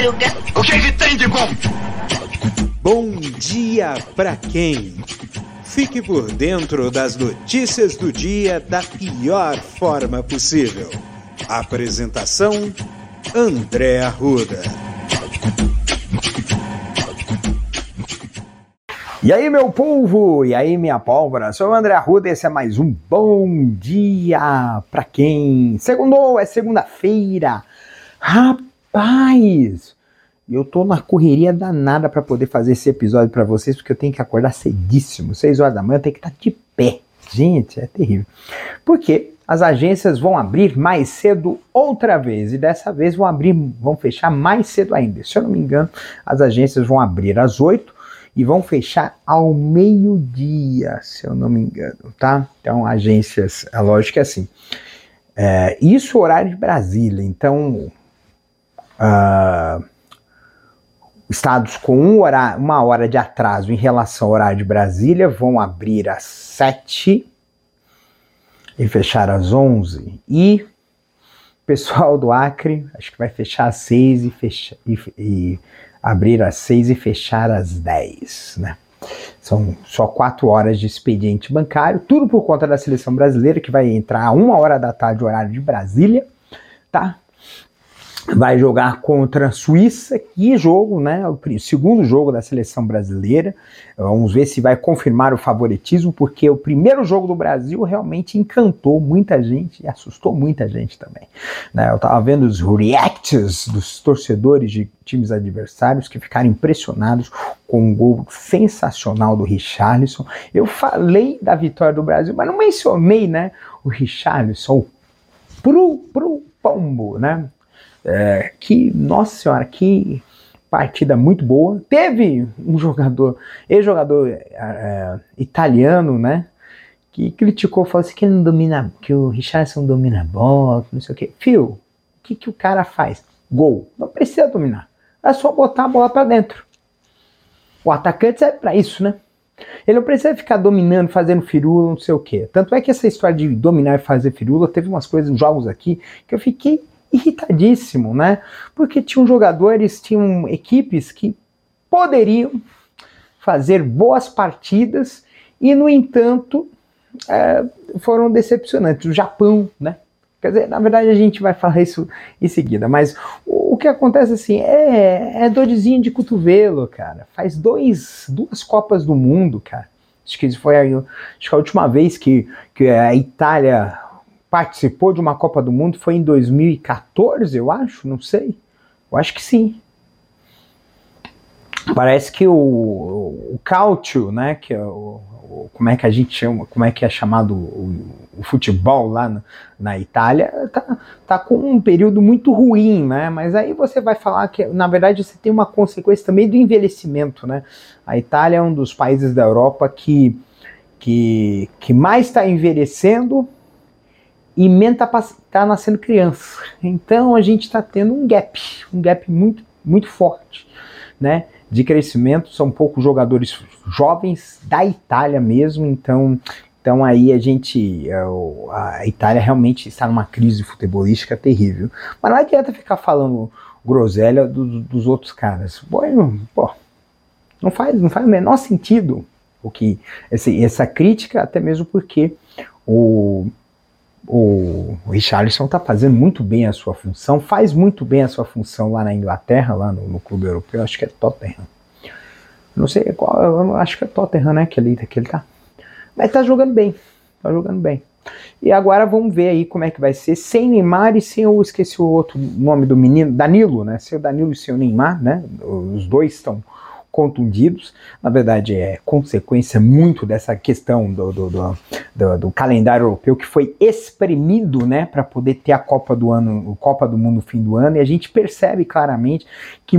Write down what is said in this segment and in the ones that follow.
madruga. O que, que tem de bom? Bom dia pra quem? Fique por dentro das notícias do dia da pior forma possível. Apresentação: André Arruda. E aí, meu povo? E aí, minha pólvora? Sou o André Arruda e esse é mais um Bom Dia pra quem? Segundou, é segunda-feira. Rapaz! Eu tô na correria danada para poder fazer esse episódio para vocês, porque eu tenho que acordar cedíssimo, 6 horas da manhã, eu tenho que estar de pé. Gente, é terrível. Porque as agências vão abrir mais cedo outra vez, e dessa vez vão abrir, vão fechar mais cedo ainda. Se eu não me engano, as agências vão abrir às 8 e vão fechar ao meio-dia, se eu não me engano, tá? Então, agências, a lógica é assim. É, isso horário de Brasília, então uh, estados com um hora, uma hora de atraso em relação ao horário de Brasília vão abrir às 7 e fechar às 11. E pessoal do Acre, acho que vai fechar às 6 e, fecha, e, e abrir às 6 e fechar às 10, né? São só quatro horas de expediente bancário, tudo por conta da seleção brasileira, que vai entrar a uma hora da tarde, horário de Brasília, tá? Vai jogar contra a Suíça, que jogo, né? O segundo jogo da seleção brasileira. Vamos ver se vai confirmar o favoritismo, porque o primeiro jogo do Brasil realmente encantou muita gente e assustou muita gente também. Né? Eu tava vendo os reacts dos torcedores de times adversários que ficaram impressionados com um gol sensacional do Richarlison. Eu falei da vitória do Brasil, mas não mencionei, né? O Richarlison, pro, pro pombo, né? É, que, nossa senhora, que partida muito boa. Teve um jogador, ex-jogador é, italiano, né? Que criticou, falou assim que ele não domina, que o Richardson domina a bola, não sei o que. Fio, o que, que o cara faz? Gol. Não precisa dominar. É só botar a bola para dentro. O atacante é para isso, né? Ele não precisa ficar dominando, fazendo firula, não sei o que. Tanto é que essa história de dominar e fazer firula, teve umas coisas, jogos aqui, que eu fiquei irritadíssimo, né? Porque tinham jogadores, tinham equipes que poderiam fazer boas partidas e, no entanto, é, foram decepcionantes. O Japão, né? Quer dizer, na verdade a gente vai falar isso em seguida, mas o, o que acontece assim é, é de cotovelo, cara. Faz dois, duas Copas do Mundo, cara. Acho que foi a, acho que a última vez que, que a Itália participou de uma Copa do Mundo foi em 2014, eu acho, não sei. Eu acho que sim. Parece que o, o Cautio, né, que é o, o, como é que a gente chama, como é que é chamado o, o futebol lá na, na, Itália, tá, tá com um período muito ruim, né? Mas aí você vai falar que, na verdade, você tem uma consequência também do envelhecimento, né? A Itália é um dos países da Europa que, que, que mais está envelhecendo e Menta está tá nascendo criança. Então a gente está tendo um gap, um gap muito, muito forte, né? De crescimento, são poucos jogadores jovens da Itália mesmo, então, então aí a gente, é, a Itália realmente está numa crise futebolística terrível. Mas não adianta ficar falando groselha do, dos outros caras. Pô, pô, não faz, não faz o menor sentido o que esse, essa crítica, até mesmo porque o o Richarlison está fazendo muito bem a sua função, faz muito bem a sua função lá na Inglaterra, lá no, no clube europeu, acho que é Tottenham. Não sei qual, eu acho que é Tottenham, né, que ele, que ele tá. Mas tá jogando bem, tá jogando bem. E agora vamos ver aí como é que vai ser sem Neymar e sem eu esqueci o outro nome do menino, Danilo, né? Sem o Danilo e sem o Neymar, né? Os dois estão contundidos. Na verdade, é consequência muito dessa questão do, do, do, do, do calendário europeu que foi exprimido né, para poder ter a Copa do ano, Copa do Mundo no fim do ano, e a gente percebe claramente que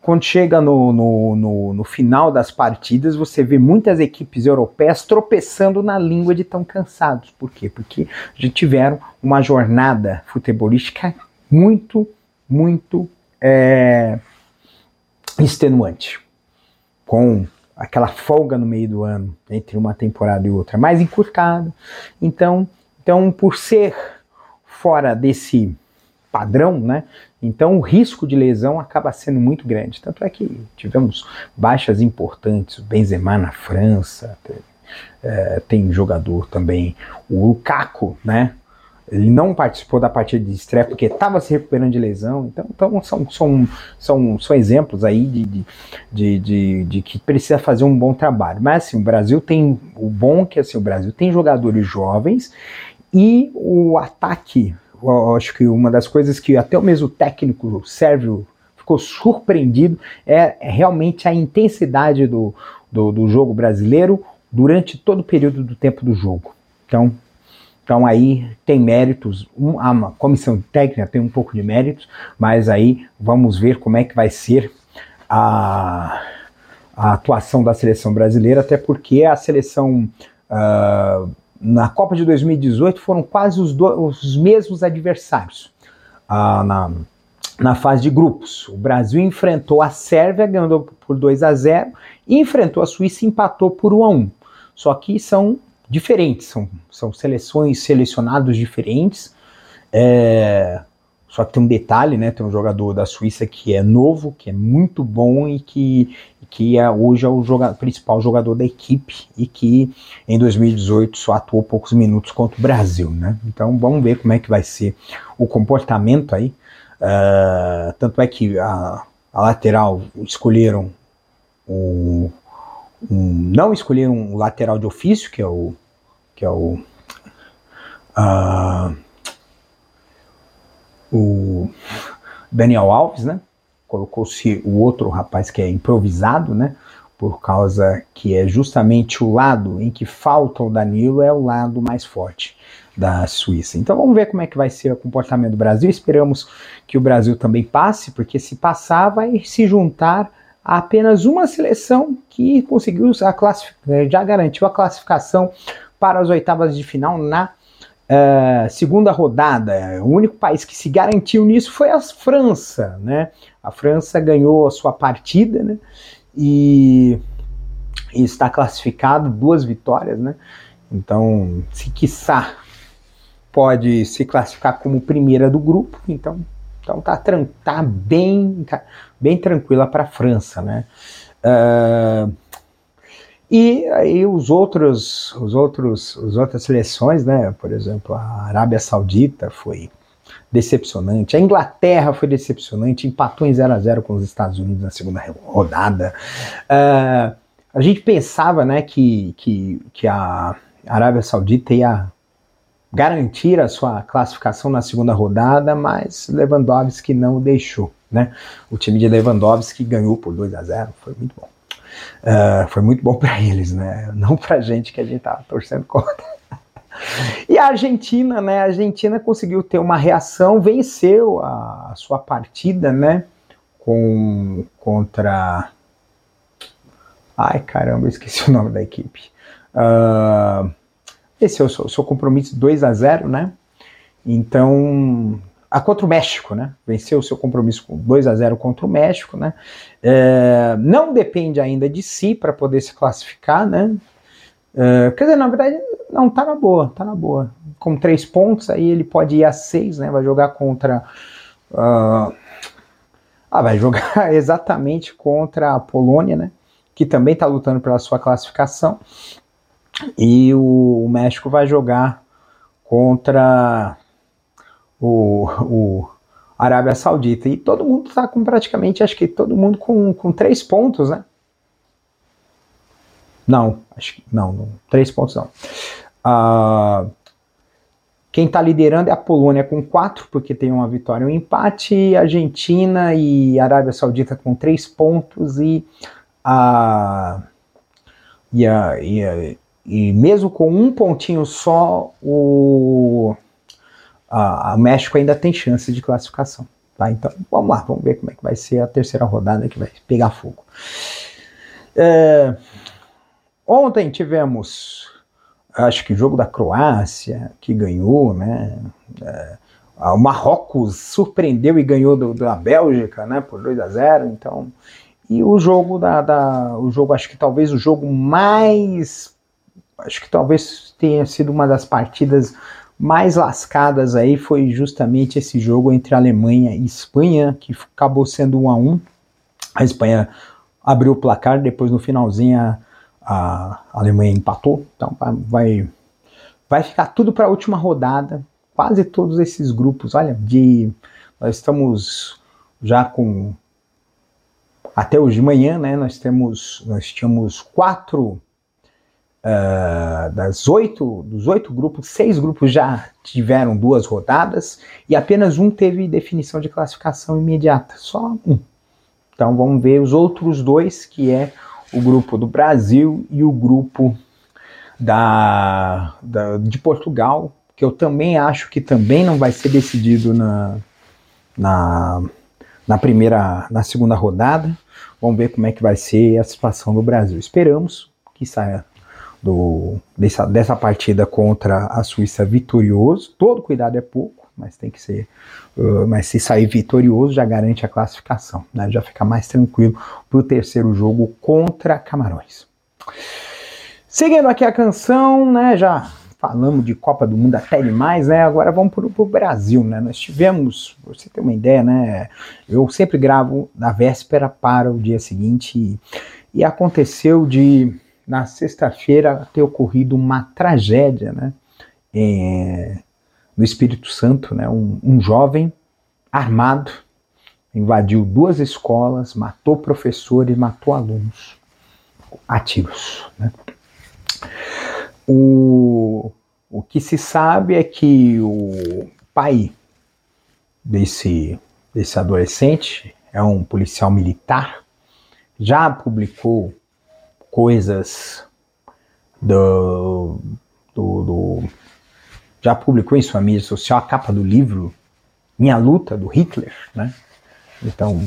quando chega no, no, no, no, final das partidas, você vê muitas equipes europeias tropeçando na língua de tão cansados. Por quê? Porque já tiveram uma jornada futebolística muito, muito é, extenuante com aquela folga no meio do ano entre uma temporada e outra, mais encurtado. Então, então por ser fora desse padrão, né? Então o risco de lesão acaba sendo muito grande. Tanto é que tivemos baixas importantes, o Benzema na França, tem, é, tem jogador também, o Lukaku, né? Ele não participou da partida de estreia porque estava se recuperando de lesão. Então, então são, são, são, são exemplos aí de, de, de, de, que precisa fazer um bom trabalho. Mas assim, o Brasil tem o bom que assim, o Brasil tem jogadores jovens e o ataque, acho que uma das coisas que até o mesmo técnico Sérvio ficou surpreendido é, é realmente a intensidade do, do, do jogo brasileiro durante todo o período do tempo do jogo. Então, então aí tem méritos, a comissão técnica tem um pouco de méritos, mas aí vamos ver como é que vai ser a, a atuação da seleção brasileira, até porque a seleção uh, na Copa de 2018 foram quase os, do, os mesmos adversários uh, na, na fase de grupos. O Brasil enfrentou a Sérvia, ganhando por 2 a 0 e enfrentou a Suíça e empatou por 1 a 1. Só que são diferentes, são, são seleções, selecionados diferentes. É, só que tem um detalhe, né? Tem um jogador da Suíça que é novo, que é muito bom e que, que é, hoje é o jogador, principal jogador da equipe e que em 2018 só atuou poucos minutos contra o Brasil, né? Então vamos ver como é que vai ser o comportamento aí. Uh, tanto é que a, a lateral escolheram o um, não escolher um lateral de ofício, que é o que é o uh, o Daniel Alves, né? Colocou-se o outro rapaz que é improvisado, né? Por causa que é justamente o lado em que falta o Danilo é o lado mais forte da Suíça. Então vamos ver como é que vai ser o comportamento do Brasil. Esperamos que o Brasil também passe, porque se passar vai se juntar há apenas uma seleção que conseguiu a eh, já garantiu a classificação para as oitavas de final na uh, segunda rodada. O único país que se garantiu nisso foi a França, né? A França ganhou a sua partida, né? E, e está classificado duas vitórias, né? Então, se quiçá pode se classificar como primeira do grupo, então então tá, tá bem, tá bem tranquila para a França, né? Uh, e aí os outros, os outros, as outras seleções, né? Por exemplo, a Arábia Saudita foi decepcionante, a Inglaterra foi decepcionante, empatou em 0 a 0 com os Estados Unidos na segunda rodada. Uh, a gente pensava, né, que, que, que a Arábia Saudita ia garantir a sua classificação na segunda rodada, mas Lewandowski não deixou. Né? O time de Lewandowski ganhou por 2 a 0 foi muito bom. Uh, foi muito bom para eles, né? Não para gente que a gente estava torcendo contra. e a Argentina, né? A Argentina conseguiu ter uma reação, venceu a, a sua partida, né? Com contra. Ai caramba, esqueci o nome da equipe. Uh, esse é o seu, seu compromisso 2 a 0 né? Então, a contra o México, né? Venceu o seu compromisso com 2 a 0 contra o México, né? É, não depende ainda de si para poder se classificar, né? É, quer dizer, na verdade, não, tá na boa, tá na boa. Com três pontos, aí ele pode ir a seis, né? Vai jogar contra. Uh, ah, vai jogar exatamente contra a Polônia, né? Que também está lutando pela sua classificação. E o, o México vai jogar contra o, o Arábia Saudita. E todo mundo está com praticamente, acho que todo mundo com, com três pontos, né? Não, acho que não, não três pontos não. Uh, quem está liderando é a Polônia com quatro, porque tem uma vitória e um empate. Argentina e Arábia Saudita com três pontos e a, e a, e e mesmo com um pontinho só, o a, México ainda tem chance de classificação. Tá? Então vamos lá, vamos ver como é que vai ser a terceira rodada que vai pegar fogo. É, ontem tivemos, acho que o jogo da Croácia, que ganhou, né? É, o Marrocos surpreendeu e ganhou do, da Bélgica, né? Por 2 a 0 então. E o jogo da, da, o jogo, acho que talvez o jogo mais acho que talvez tenha sido uma das partidas mais lascadas aí foi justamente esse jogo entre Alemanha e Espanha, que acabou sendo 1 a 1 A Espanha abriu o placar, depois no finalzinho a, a Alemanha empatou. Então vai, vai ficar tudo para a última rodada. Quase todos esses grupos, olha, de nós estamos já com até hoje de manhã, né? Nós temos nós tínhamos quatro Uh, das oito, dos oito grupos, seis grupos já tiveram duas rodadas e apenas um teve definição de classificação imediata, só um. Então vamos ver os outros dois, que é o grupo do Brasil e o grupo da, da de Portugal, que eu também acho que também não vai ser decidido na, na, na primeira, na segunda rodada. Vamos ver como é que vai ser a situação do Brasil. Esperamos que saia do, dessa, dessa partida contra a Suíça vitorioso. Todo cuidado é pouco, mas tem que ser. Uh, mas se sair vitorioso, já garante a classificação, né? já fica mais tranquilo para o terceiro jogo contra Camarões. Seguindo aqui a canção, né? Já falamos de Copa do Mundo até demais, né? Agora vamos para o Brasil, né? Nós tivemos, você ter uma ideia, né? Eu sempre gravo na véspera para o dia seguinte e, e aconteceu de na sexta-feira ter ocorrido uma tragédia, né? É, no Espírito Santo, né? Um, um, jovem armado invadiu duas escolas, matou professores, matou alunos a tiros, né? O, o que se sabe é que o pai desse, desse adolescente é um policial militar, já publicou coisas do, do, do, já publicou em sua mídia social a capa do livro Minha Luta do Hitler, né? Então,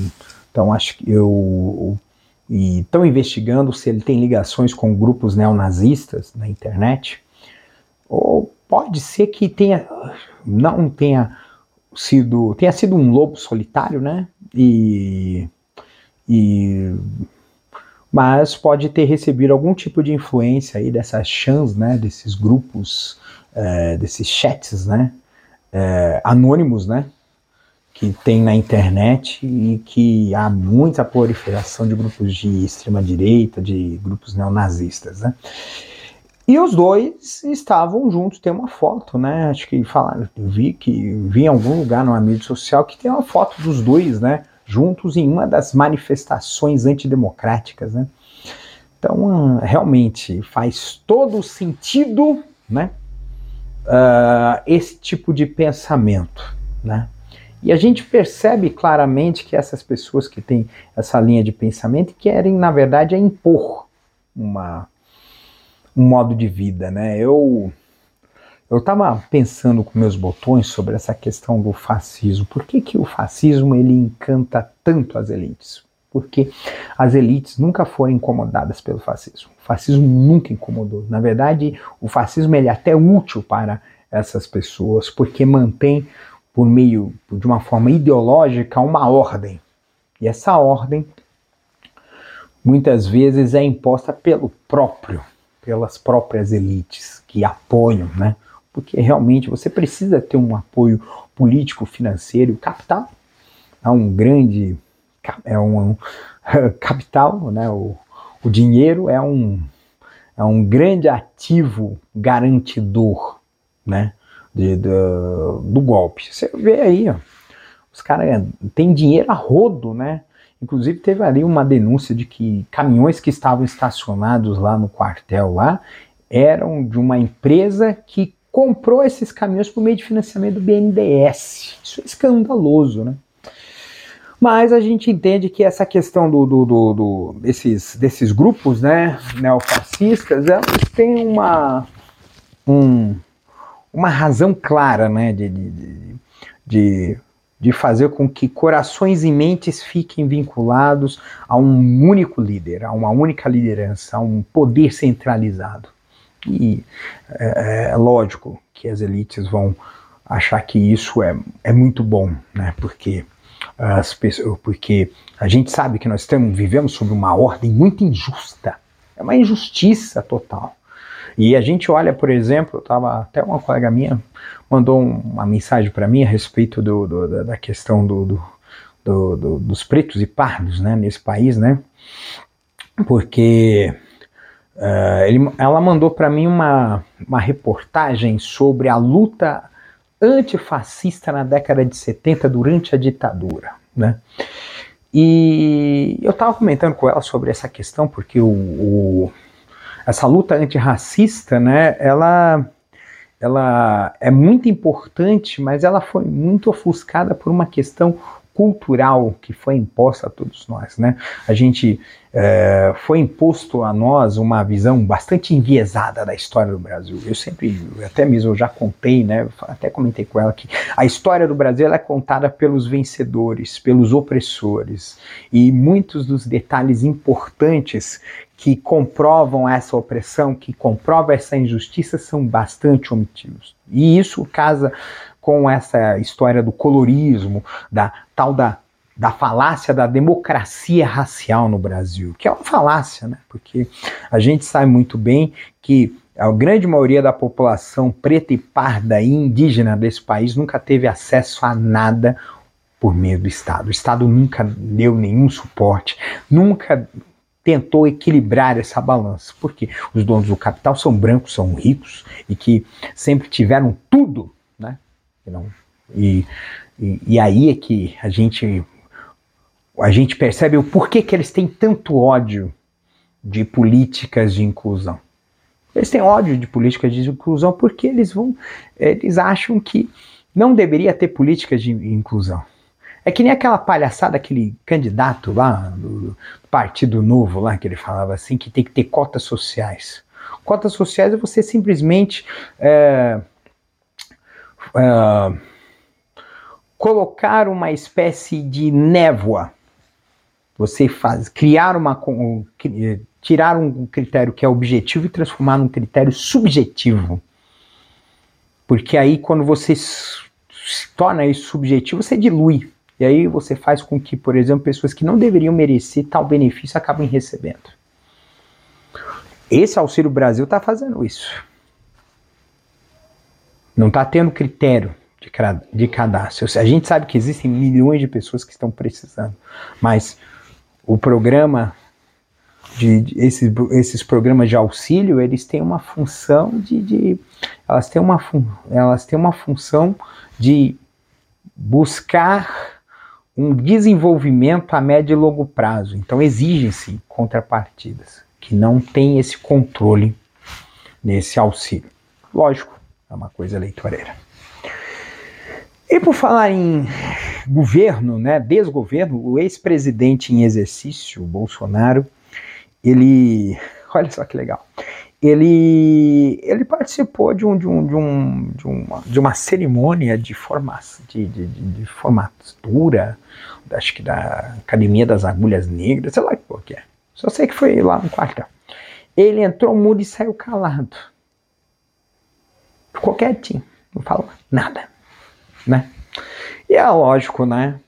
então acho que eu e estão investigando se ele tem ligações com grupos neonazistas na internet. Ou pode ser que tenha não tenha sido tenha sido um lobo solitário, né? E e mas pode ter recebido algum tipo de influência aí dessas chans, né, desses grupos, é, desses chats, né, é, anônimos, né, que tem na internet e que há muita proliferação de grupos de extrema direita, de grupos neonazistas, né. E os dois estavam juntos, tem uma foto, né? Acho que falaram, vi que vi em algum lugar numa mídia social que tem uma foto dos dois, né? Juntos em uma das manifestações antidemocráticas, né? Então, realmente faz todo sentido, né? Uh, esse tipo de pensamento, né? E a gente percebe claramente que essas pessoas que têm essa linha de pensamento querem, na verdade, é impor uma, um modo de vida, né? Eu eu estava pensando com meus botões sobre essa questão do fascismo. Por que, que o fascismo ele encanta tanto as elites? Porque as elites nunca foram incomodadas pelo fascismo. O fascismo nunca incomodou. Na verdade, o fascismo ele é até útil para essas pessoas, porque mantém, por meio de uma forma ideológica, uma ordem. E essa ordem muitas vezes é imposta pelo próprio, pelas próprias elites que apoiam, né? Porque realmente você precisa ter um apoio político, financeiro, capital é um grande é um, um capital, né? O, o dinheiro é um é um grande ativo garantidor, né? De, do, do golpe. Você vê aí, ó, os caras têm dinheiro a rodo, né? Inclusive teve ali uma denúncia de que caminhões que estavam estacionados lá no quartel lá eram de uma empresa que comprou esses caminhões por meio de financiamento do BNDES. Isso é escandaloso, né? Mas a gente entende que essa questão do, do, do, do desses, desses grupos né, neofascistas, elas têm uma, um, uma razão clara né, de, de, de, de fazer com que corações e mentes fiquem vinculados a um único líder, a uma única liderança, a um poder centralizado. E é, é lógico que as elites vão achar que isso é, é muito bom, né? Porque as pessoas, porque a gente sabe que nós estamos, vivemos sob uma ordem muito injusta, é uma injustiça total. E a gente olha, por exemplo, tava até uma colega minha mandou uma mensagem para mim a respeito do, do, da questão do, do, dos pretos e pardos, né, nesse país, né? Porque uh, ele, ela mandou para mim uma, uma reportagem sobre a luta antifascista na década de 70 durante a ditadura, né? E eu estava comentando com ela sobre essa questão porque o, o, essa luta antirracista, né, ela, ela é muito importante, mas ela foi muito ofuscada por uma questão cultural que foi imposta a todos nós, né? A gente é, foi imposto a nós uma visão bastante enviesada da história do Brasil. Eu sempre, até mesmo eu já contei, né? Até comentei com ela que a história do Brasil é contada pelos vencedores, pelos opressores e muitos dos detalhes importantes que comprovam essa opressão, que comprovam essa injustiça, são bastante omitidos. E isso casa com essa história do colorismo, da tal da, da falácia da democracia racial no Brasil, que é uma falácia, né? Porque a gente sabe muito bem que a grande maioria da população preta e parda e indígena desse país nunca teve acesso a nada por meio do Estado. O Estado nunca deu nenhum suporte, nunca tentou equilibrar essa balança. Porque os donos do capital são brancos, são ricos e que sempre tiveram tudo não, e, e, e aí é que a gente a gente percebe o porquê que eles têm tanto ódio de políticas de inclusão. Eles têm ódio de políticas de inclusão porque eles vão, eles acham que não deveria ter políticas de inclusão. É que nem aquela palhaçada, aquele candidato lá do, Partido Novo lá, que ele falava assim, que tem que ter cotas sociais. Cotas sociais é você simplesmente é, uh, colocar uma espécie de névoa. Você faz criar uma tirar um critério que é objetivo e transformar num critério subjetivo. Porque aí quando você torna isso subjetivo, você dilui. E aí você faz com que, por exemplo, pessoas que não deveriam merecer tal benefício acabem recebendo. Esse Auxílio Brasil está fazendo isso. Não está tendo critério de, de cadastro. A gente sabe que existem milhões de pessoas que estão precisando, mas o programa de, de esses, esses programas de auxílio, eles têm uma função de, de elas têm uma elas têm uma função de buscar um desenvolvimento a médio e longo prazo. Então exigem-se contrapartidas que não têm esse controle nesse auxílio. Lógico, é uma coisa eleitoreira. E por falar em governo, né, desgoverno, o ex-presidente em exercício, Bolsonaro, ele, olha só que legal, ele, ele participou de, um, de, um, de, um, de, uma, de uma cerimônia de, forma, de, de, de formatura, acho que da Academia das Agulhas Negras, sei lá o que é. Só sei que foi lá no quartel. Ele entrou mudo e saiu calado. Ficou quietinho, não falou nada, né? E é lógico, né?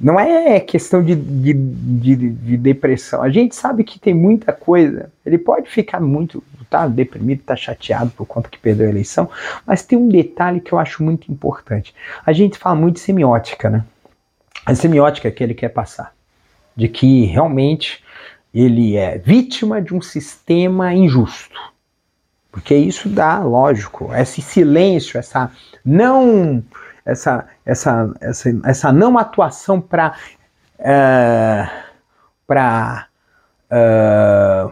não é questão de, de, de, de, depressão. A gente sabe que tem muita coisa. Ele pode ficar muito tá deprimido, tá chateado por conta que perdeu a eleição, mas tem um detalhe que eu acho muito importante. A gente fala muito de semiótica, né? A semiótica que ele quer passar, de que realmente ele é vítima de um sistema injusto porque isso dá, lógico, esse silêncio, essa não essa essa essa, essa não atuação para é, para é,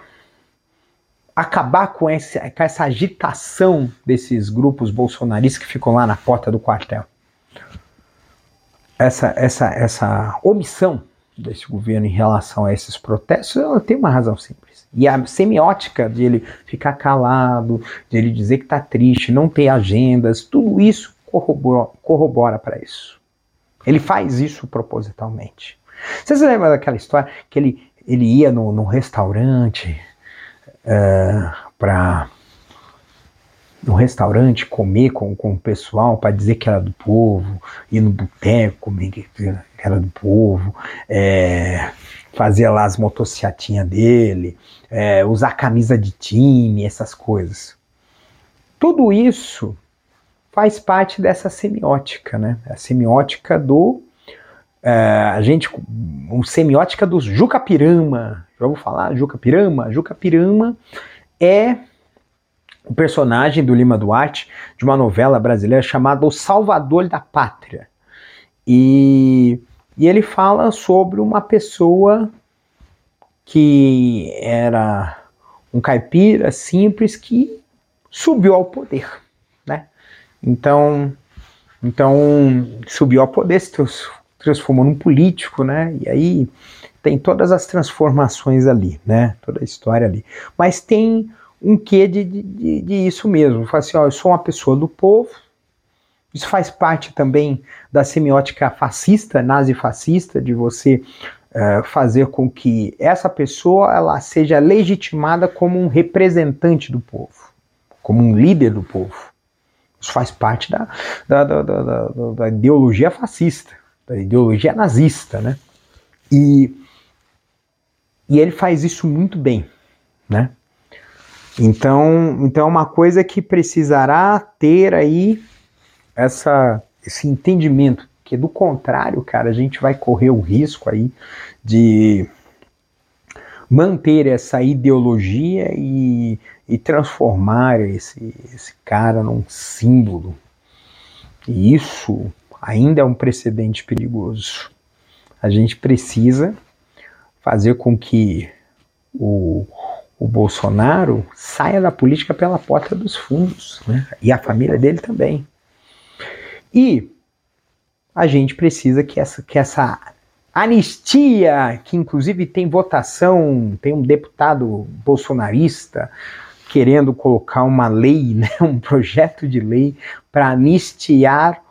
acabar com, esse, com essa agitação desses grupos bolsonaristas que ficam lá na porta do quartel. Essa, essa, essa omissão desse governo em relação a esses protestos, ela tem uma razão simples. E a semiótica de ele ficar calado, de ele dizer que está triste, não ter agendas, tudo isso corrobora, para isso. Ele faz isso propositalmente. Vocês lembram daquela história que ele, ele ia no, no restaurante uh, é, para no restaurante comer com, com o pessoal para dizer que era do povo, ir no boteco comer que era do povo, é, fazer lá as motocicletinhas dele, é, usar camisa de time, essas coisas. Tudo isso faz parte dessa semiótica, né? A semiótica do é, a gente, um semiótica do Juca Pirama. Já vou falar Juca Pirama? Juca Pirama é o personagem do Lima Duarte de uma novela brasileira chamada O Salvador da Pátria. E, e ele fala sobre uma pessoa que era um caipira simples que subiu ao poder, né? Então, então subiu ao poder, se transformou num político, né? E aí tem todas as transformações ali, né? Toda a história ali. Mas tem um quê de, de, de isso mesmo. Fala assim, ó, eu sou uma pessoa do povo. Isso faz parte também da semiótica fascista, nazi-fascista, de você uh, fazer com que essa pessoa ela seja legitimada como um representante do povo, como um líder do povo. Isso faz parte da, da, da, da, da ideologia fascista, da ideologia nazista, né? E, e ele faz isso muito bem, né? Então, então é uma coisa que precisará ter aí essa, esse entendimento, que do contrário, cara, a gente vai correr o risco aí de manter essa ideologia e, e transformar esse, esse cara num símbolo. E isso ainda é um precedente perigoso. A gente precisa fazer com que o, o Bolsonaro saia da política pela porta dos fundos, né? e a família dele também. E a gente precisa que essa, que essa anistia, que inclusive tem votação, tem um deputado bolsonarista querendo colocar uma lei, né, um projeto de lei para anistiar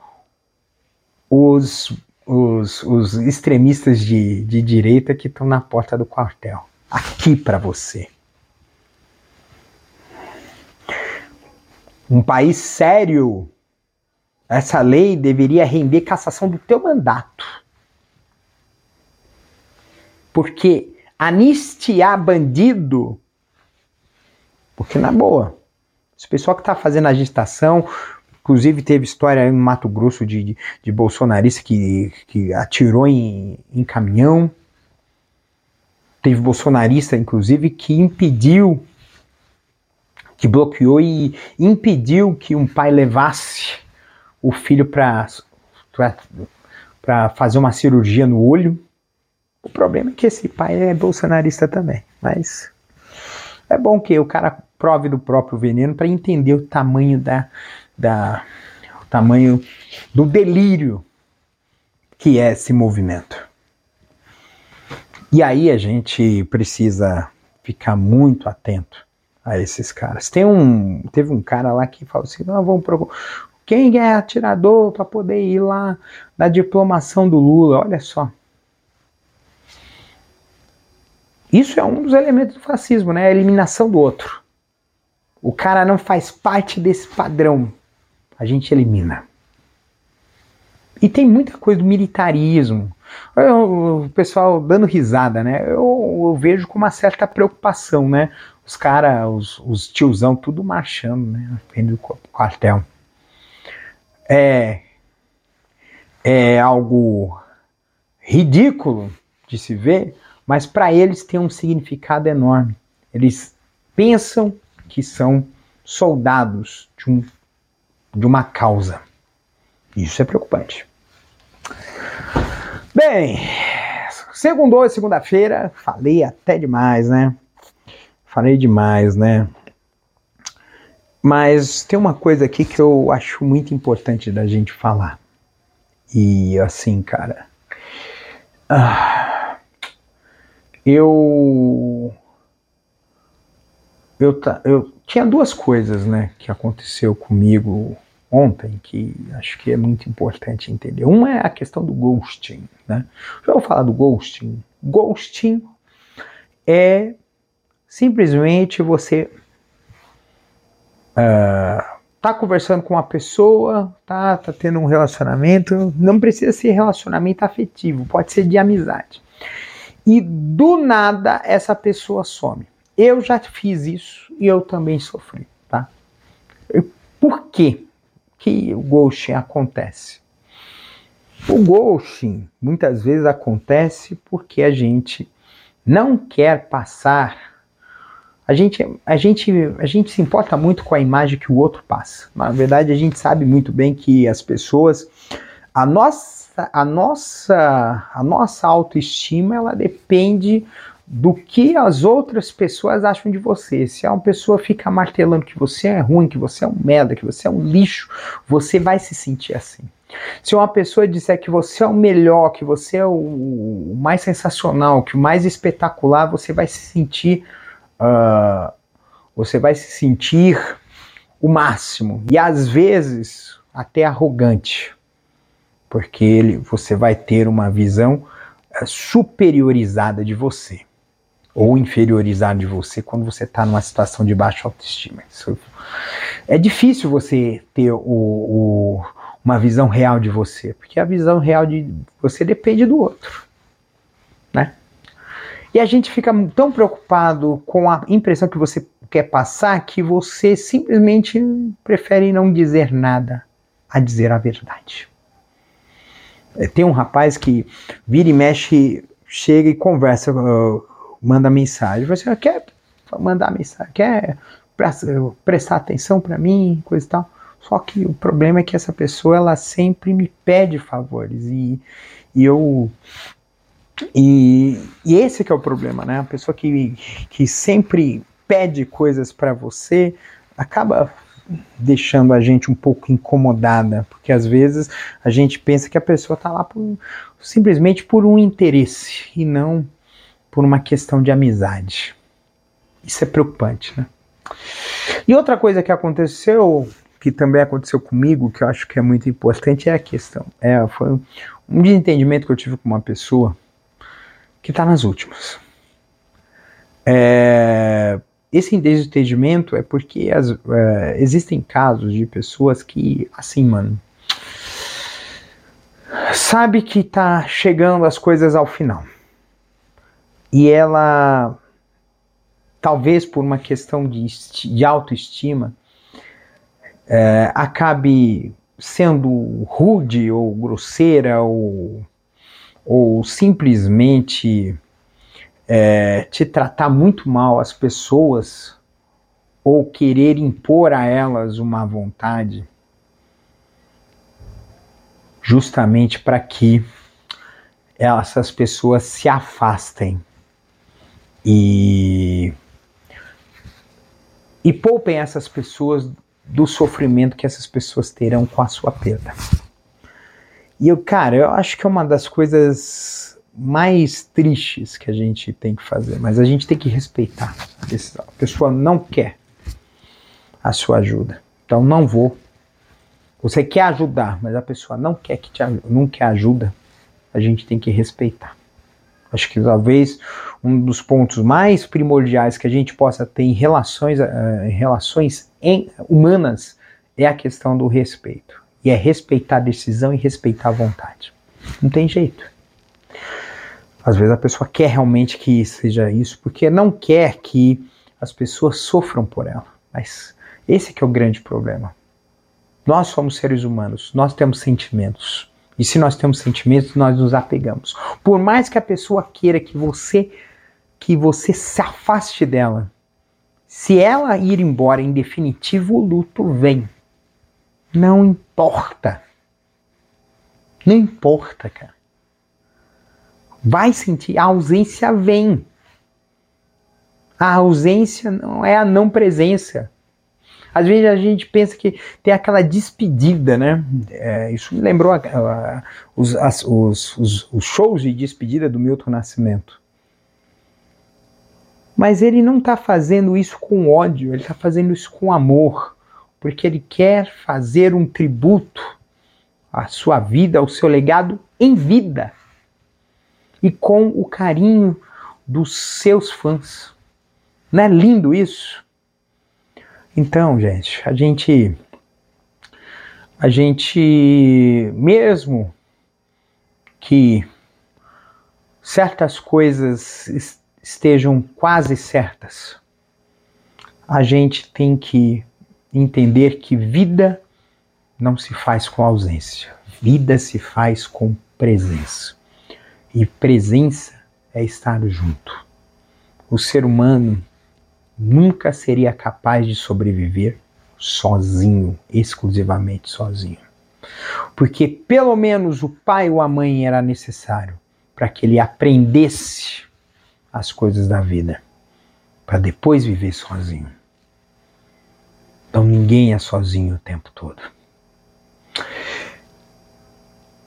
os, os, os extremistas de, de direita que estão na porta do quartel. Aqui para você. Um país sério, essa lei deveria render cassação do teu mandato. Porque anistiar bandido, porque na boa, esse pessoal que está fazendo agitação, inclusive teve história em Mato Grosso de, de, de bolsonarista que, que atirou em, em caminhão, teve bolsonarista, inclusive, que impediu que bloqueou e impediu que um pai levasse o filho para fazer uma cirurgia no olho. O problema é que esse pai é bolsonarista também, mas é bom que o cara prove do próprio veneno para entender o tamanho da, da o tamanho do delírio que é esse movimento. E aí a gente precisa ficar muito atento a esses caras. Tem um, teve um cara lá que falou assim: não, vamos. Quem é atirador para poder ir lá na diplomação do Lula? Olha só. Isso é um dos elementos do fascismo, né? A eliminação do outro. O cara não faz parte desse padrão. A gente elimina. E tem muita coisa do militarismo. o pessoal dando risada, né? Eu, eu, vejo com uma certa preocupação, né? os caras, os, os tiozão, tudo marchando, né? Dentro do quartel. É, é algo ridículo de se ver, mas para eles tem um significado enorme. Eles pensam que são soldados de, um, de uma causa. Isso é preocupante. Bem, segundou, segunda-feira, falei até demais, né? Falei demais, né? Mas tem uma coisa aqui que eu acho muito importante da gente falar. E assim, cara. Ah, eu. Eu, eu tinha duas coisas, né, que aconteceu comigo ontem que acho que é muito importante entender. Uma é a questão do ghosting, né? Já vou falar do ghosting. Ghosting é Simplesmente você uh, tá conversando com uma pessoa, tá, tá tendo um relacionamento, não precisa ser relacionamento afetivo, pode ser de amizade. e do nada essa pessoa some. Eu já fiz isso e eu também sofri, tá? Por quê que o ghosting acontece? O ghosting muitas vezes acontece porque a gente não quer passar. A gente, a, gente, a gente se importa muito com a imagem que o outro passa. Na verdade, a gente sabe muito bem que as pessoas. A nossa, a nossa, a nossa autoestima ela depende do que as outras pessoas acham de você. Se uma pessoa fica martelando que você é ruim, que você é um merda, que você é um lixo, você vai se sentir assim. Se uma pessoa disser que você é o melhor, que você é o mais sensacional, que o mais espetacular, você vai se sentir. Uh, você vai se sentir o máximo. E às vezes até arrogante. Porque ele, você vai ter uma visão uh, superiorizada de você. Ou inferiorizada de você quando você está numa situação de baixa autoestima. Isso, é difícil você ter o, o uma visão real de você, porque a visão real de você depende do outro? E a gente fica tão preocupado com a impressão que você quer passar que você simplesmente prefere não dizer nada a dizer a verdade. É, tem um rapaz que vira e mexe, chega e conversa, manda mensagem. Você quer mandar mensagem, quer prestar atenção para mim, coisa e tal. Só que o problema é que essa pessoa ela sempre me pede favores e, e eu e, e esse que é o problema, né? A pessoa que, que sempre pede coisas para você acaba deixando a gente um pouco incomodada, porque às vezes a gente pensa que a pessoa está lá por, simplesmente por um interesse e não por uma questão de amizade. Isso é preocupante, né? E outra coisa que aconteceu que também aconteceu comigo, que eu acho que é muito importante, é a questão. É, foi um desentendimento que eu tive com uma pessoa que está nas últimas. É, esse desentendimento é porque as, é, existem casos de pessoas que, assim, mano, sabe que tá chegando as coisas ao final. E ela, talvez por uma questão de, de autoestima, é, acabe sendo rude ou grosseira ou, ou simplesmente é, te tratar muito mal as pessoas ou querer impor a elas uma vontade justamente para que essas pessoas se afastem e e poupem essas pessoas do sofrimento que essas pessoas terão com a sua perda. E eu, cara, eu acho que é uma das coisas mais tristes que a gente tem que fazer, mas a gente tem que respeitar a pessoa não quer a sua ajuda, então não vou. Você quer ajudar, mas a pessoa não quer que te não quer ajuda, a gente tem que respeitar. Acho que talvez um dos pontos mais primordiais que a gente possa ter em relações, uh, em relações em, humanas é a questão do respeito. E é respeitar a decisão e respeitar a vontade. Não tem jeito. Às vezes a pessoa quer realmente que seja isso, porque não quer que as pessoas sofram por ela. Mas esse que é o grande problema. Nós somos seres humanos, nós temos sentimentos. E se nós temos sentimentos, nós nos apegamos. Por mais que a pessoa queira que você que você se afaste dela, se ela ir embora em definitivo, o luto vem. Não importa. Não importa, cara. Vai sentir, a ausência vem. A ausência não é a não presença. Às vezes a gente pensa que tem aquela despedida, né? É, isso me lembrou a, a, os, as, os, os, os shows de despedida do Milton Nascimento. Mas ele não está fazendo isso com ódio, ele está fazendo isso com amor, porque ele quer fazer um tributo à sua vida, ao seu legado em vida e com o carinho dos seus fãs. Não é lindo isso? Então, gente, a gente a gente mesmo que certas coisas estejam quase certas, a gente tem que entender que vida não se faz com ausência, vida se faz com presença. E presença é estar junto. O ser humano nunca seria capaz de sobreviver sozinho, exclusivamente sozinho. Porque pelo menos o pai ou a mãe era necessário para que ele aprendesse as coisas da vida, para depois viver sozinho. Então ninguém é sozinho o tempo todo.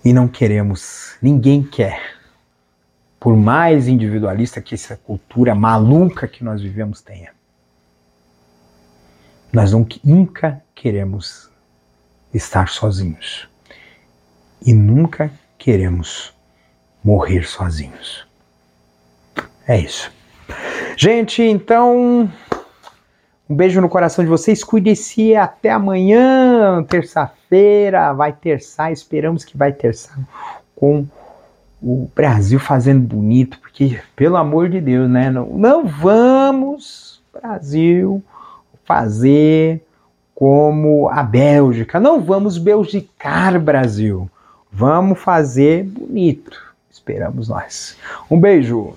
E não queremos, ninguém quer, por mais individualista que essa cultura maluca que nós vivemos tenha. Nós nunca queremos estar sozinhos. E nunca queremos morrer sozinhos. É isso. Gente, então. Um beijo no coração de vocês. Cuide-se até amanhã, terça-feira. Vai terçar. Esperamos que vai terçar com o Brasil fazendo bonito, porque, pelo amor de Deus, né? Não, não vamos, Brasil, fazer como a Bélgica. Não vamos belgicar Brasil. Vamos fazer bonito. Esperamos nós. Um beijo.